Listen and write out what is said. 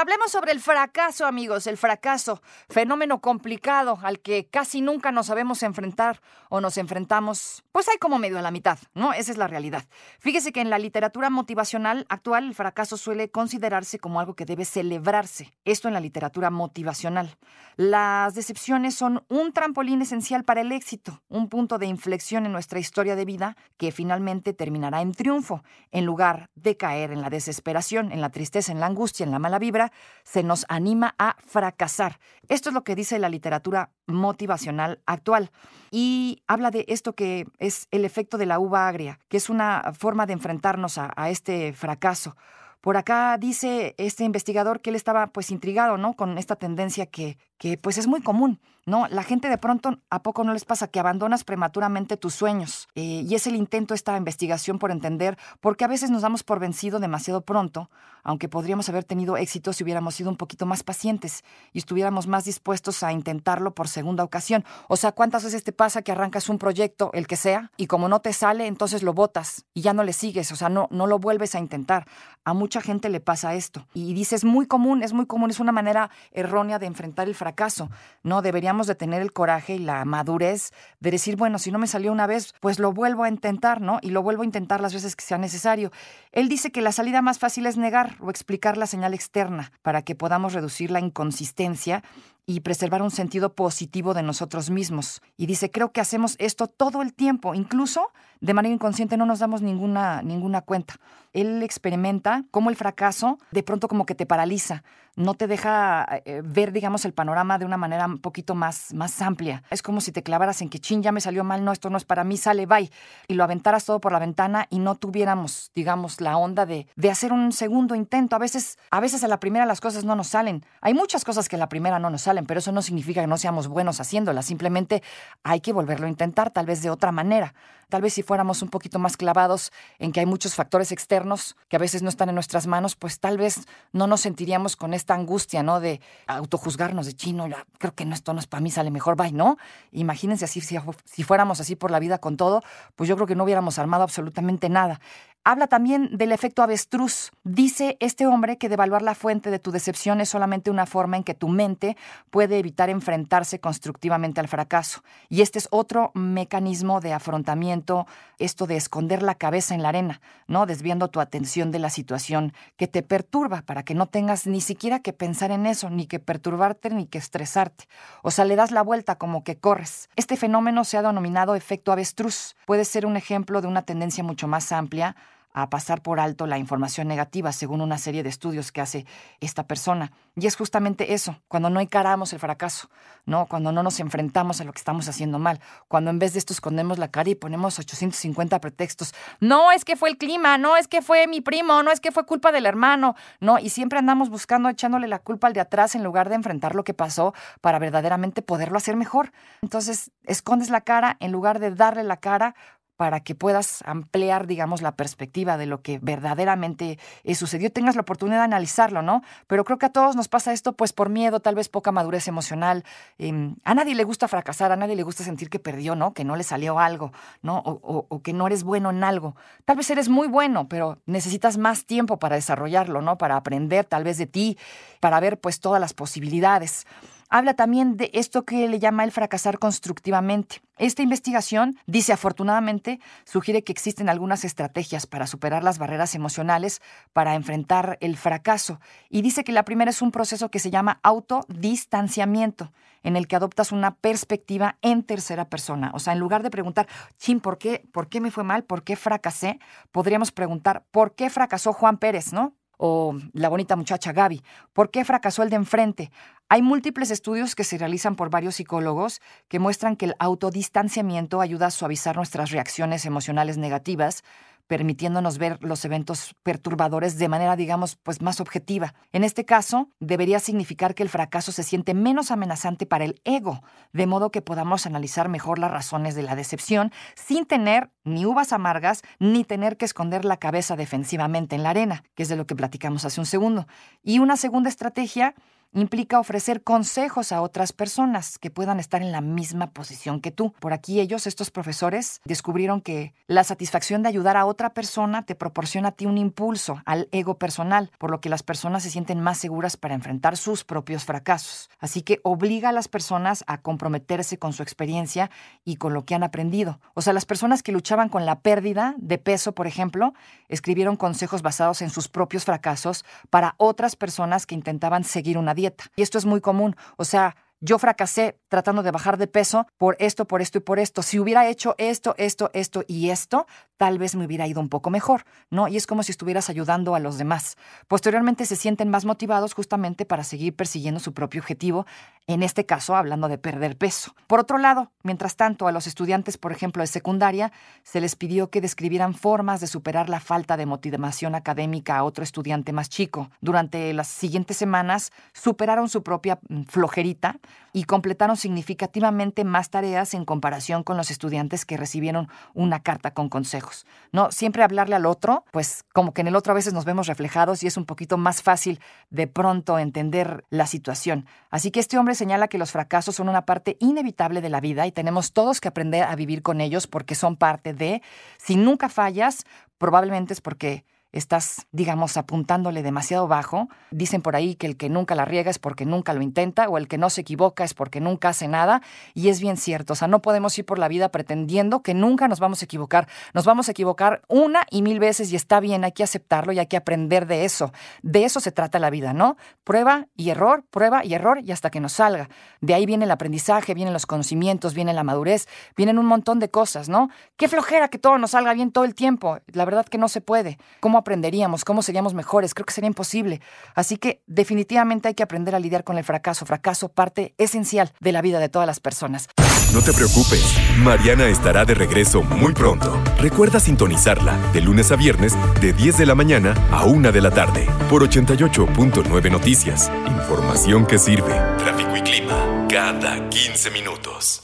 Hablemos sobre el fracaso, amigos, el fracaso, fenómeno complicado al que casi nunca nos sabemos enfrentar o nos enfrentamos, pues hay como medio a la mitad, ¿no? Esa es la realidad. Fíjese que en la literatura motivacional actual el fracaso suele considerarse como algo que debe celebrarse, esto en la literatura motivacional. Las decepciones son un trampolín esencial para el éxito, un punto de inflexión en nuestra historia de vida que finalmente terminará en triunfo, en lugar de caer en la desesperación, en la tristeza, en la angustia, en la mala vibra se nos anima a fracasar. Esto es lo que dice la literatura motivacional actual. Y habla de esto que es el efecto de la uva agria, que es una forma de enfrentarnos a, a este fracaso. Por acá dice este investigador que él estaba pues intrigado, ¿no? Con esta tendencia que, que pues es muy común, ¿no? La gente de pronto, ¿a poco no les pasa que abandonas prematuramente tus sueños? Eh, y es el intento, esta investigación por entender por qué a veces nos damos por vencido demasiado pronto, aunque podríamos haber tenido éxito si hubiéramos sido un poquito más pacientes y estuviéramos más dispuestos a intentarlo por segunda ocasión. O sea, ¿cuántas veces te pasa que arrancas un proyecto, el que sea, y como no te sale, entonces lo botas y ya no le sigues, o sea, no, no lo vuelves a intentar? A mucha gente le pasa esto. Y dice, es muy común, es muy común, es una manera errónea de enfrentar el fracaso fracaso. No, deberíamos de tener el coraje y la madurez de decir, bueno, si no me salió una vez, pues lo vuelvo a intentar, ¿no? Y lo vuelvo a intentar las veces que sea necesario. Él dice que la salida más fácil es negar o explicar la señal externa para que podamos reducir la inconsistencia y preservar un sentido positivo de nosotros mismos. Y dice, creo que hacemos esto todo el tiempo, incluso de manera inconsciente no nos damos ninguna, ninguna cuenta. Él experimenta cómo el fracaso de pronto como que te paraliza, no te deja eh, ver, digamos, el panorama de una manera un poquito más, más amplia. Es como si te clavaras en que, chin, ya me salió mal, no, esto no es para mí, sale, bye, y lo aventaras todo por la ventana y no tuviéramos, digamos, la onda de, de hacer un segundo intento. A veces, a veces a la primera las cosas no nos salen. Hay muchas cosas que a la primera no nos salen, pero eso no significa que no seamos buenos haciéndolas. Simplemente hay que volverlo a intentar, tal vez de otra manera. Tal vez si fuéramos un poquito más clavados en que hay muchos factores externos que a veces no están en nuestras manos, pues tal vez no nos sentiríamos con esta angustia, ¿no? De autojuzgarnos, de chino, creo que no, esto no es para mí, sale mejor, bye, ¿no? Imagínense así, si, si fuéramos así por la vida con todo, pues yo creo que no hubiéramos armado absolutamente nada. Habla también del efecto avestruz. Dice este hombre que devaluar la fuente de tu decepción es solamente una forma en que tu mente puede evitar enfrentarse constructivamente al fracaso. Y este es otro mecanismo de afrontamiento, esto de esconder la cabeza en la arena, ¿no? Desviando tu atención de la situación que te perturba para que no tengas ni siquiera que pensar en eso, ni que perturbarte, ni que estresarte. O sea, le das la vuelta como que corres. Este fenómeno se ha denominado efecto avestruz. Puede ser un ejemplo de una tendencia mucho más amplia a pasar por alto la información negativa, según una serie de estudios que hace esta persona. Y es justamente eso, cuando no encaramos el fracaso, ¿no? Cuando no nos enfrentamos a lo que estamos haciendo mal, cuando en vez de esto escondemos la cara y ponemos 850 pretextos. No es que fue el clima, no es que fue mi primo, no es que fue culpa del hermano, no, y siempre andamos buscando echándole la culpa al de atrás en lugar de enfrentar lo que pasó para verdaderamente poderlo hacer mejor. Entonces, escondes la cara en lugar de darle la cara para que puedas ampliar, digamos, la perspectiva de lo que verdaderamente eh, sucedió, tengas la oportunidad de analizarlo, ¿no? Pero creo que a todos nos pasa esto, pues por miedo, tal vez poca madurez emocional. Em, a nadie le gusta fracasar, a nadie le gusta sentir que perdió, ¿no? Que no le salió algo, ¿no? O, o que no eres bueno en algo. Tal vez eres muy bueno, pero necesitas más tiempo para desarrollarlo, ¿no? Para aprender tal vez de ti, para ver pues todas las posibilidades habla también de esto que le llama el fracasar constructivamente. Esta investigación, dice afortunadamente, sugiere que existen algunas estrategias para superar las barreras emocionales para enfrentar el fracaso. Y dice que la primera es un proceso que se llama autodistanciamiento, en el que adoptas una perspectiva en tercera persona. O sea, en lugar de preguntar, chin, ¿por qué, ¿por qué me fue mal? ¿Por qué fracasé? Podríamos preguntar, ¿por qué fracasó Juan Pérez? ¿No? O la bonita muchacha Gaby. ¿Por qué fracasó el de enfrente? Hay múltiples estudios que se realizan por varios psicólogos que muestran que el autodistanciamiento ayuda a suavizar nuestras reacciones emocionales negativas, permitiéndonos ver los eventos perturbadores de manera, digamos, pues más objetiva. En este caso, debería significar que el fracaso se siente menos amenazante para el ego, de modo que podamos analizar mejor las razones de la decepción sin tener ni uvas amargas ni tener que esconder la cabeza defensivamente en la arena, que es de lo que platicamos hace un segundo. Y una segunda estrategia implica ofrecer consejos a otras personas que puedan estar en la misma posición que tú. Por aquí ellos, estos profesores, descubrieron que la satisfacción de ayudar a otra persona te proporciona a ti un impulso al ego personal, por lo que las personas se sienten más seguras para enfrentar sus propios fracasos. Así que obliga a las personas a comprometerse con su experiencia y con lo que han aprendido. O sea, las personas que luchaban con la pérdida de peso, por ejemplo, escribieron consejos basados en sus propios fracasos para otras personas que intentaban seguir una dieta. Y esto es muy común. O sea, yo fracasé tratando de bajar de peso por esto, por esto y por esto. Si hubiera hecho esto, esto, esto y esto, tal vez me hubiera ido un poco mejor, ¿no? Y es como si estuvieras ayudando a los demás. Posteriormente se sienten más motivados justamente para seguir persiguiendo su propio objetivo, en este caso hablando de perder peso. Por otro lado, mientras tanto, a los estudiantes, por ejemplo, de secundaria, se les pidió que describieran formas de superar la falta de motivación académica a otro estudiante más chico. Durante las siguientes semanas superaron su propia mm, flojerita y completaron significativamente más tareas en comparación con los estudiantes que recibieron una carta con No, siempre hablarle al otro, pues como que en el otro a veces nos vemos reflejados y es un poquito más fácil de pronto entender la situación. Así que este hombre señala que los fracasos son una parte inevitable de la vida y tenemos todos que aprender a vivir con ellos porque son parte de, si nunca fallas, probablemente es porque estás, digamos, apuntándole demasiado bajo. Dicen por ahí que el que nunca la riega es porque nunca lo intenta, o el que no se equivoca es porque nunca hace nada, y es bien cierto. O sea, no podemos ir por la vida pretendiendo que nunca nos vamos a equivocar. Nos vamos a equivocar una y mil veces y está bien, hay que aceptarlo y hay que aprender de eso. De eso se trata la vida, ¿no? Prueba y error, prueba y error y hasta que nos salga. De ahí viene el aprendizaje, vienen los conocimientos, viene la madurez, vienen un montón de cosas, ¿no? Qué flojera que todo nos salga bien todo el tiempo. La verdad que no se puede. ¿Cómo aprenderíamos? ¿Cómo seríamos mejores? Creo que sería imposible. Así que definitivamente hay que aprender a lidiar con el fracaso. Fracaso parte esencial de la vida de todas las personas. No te preocupes, Mariana estará de regreso muy pronto. Recuerda sintonizarla de lunes a viernes de 10 de la mañana a 1 de la tarde por 88.9 Noticias. Información que sirve. Tráfico y clima cada 15 minutos.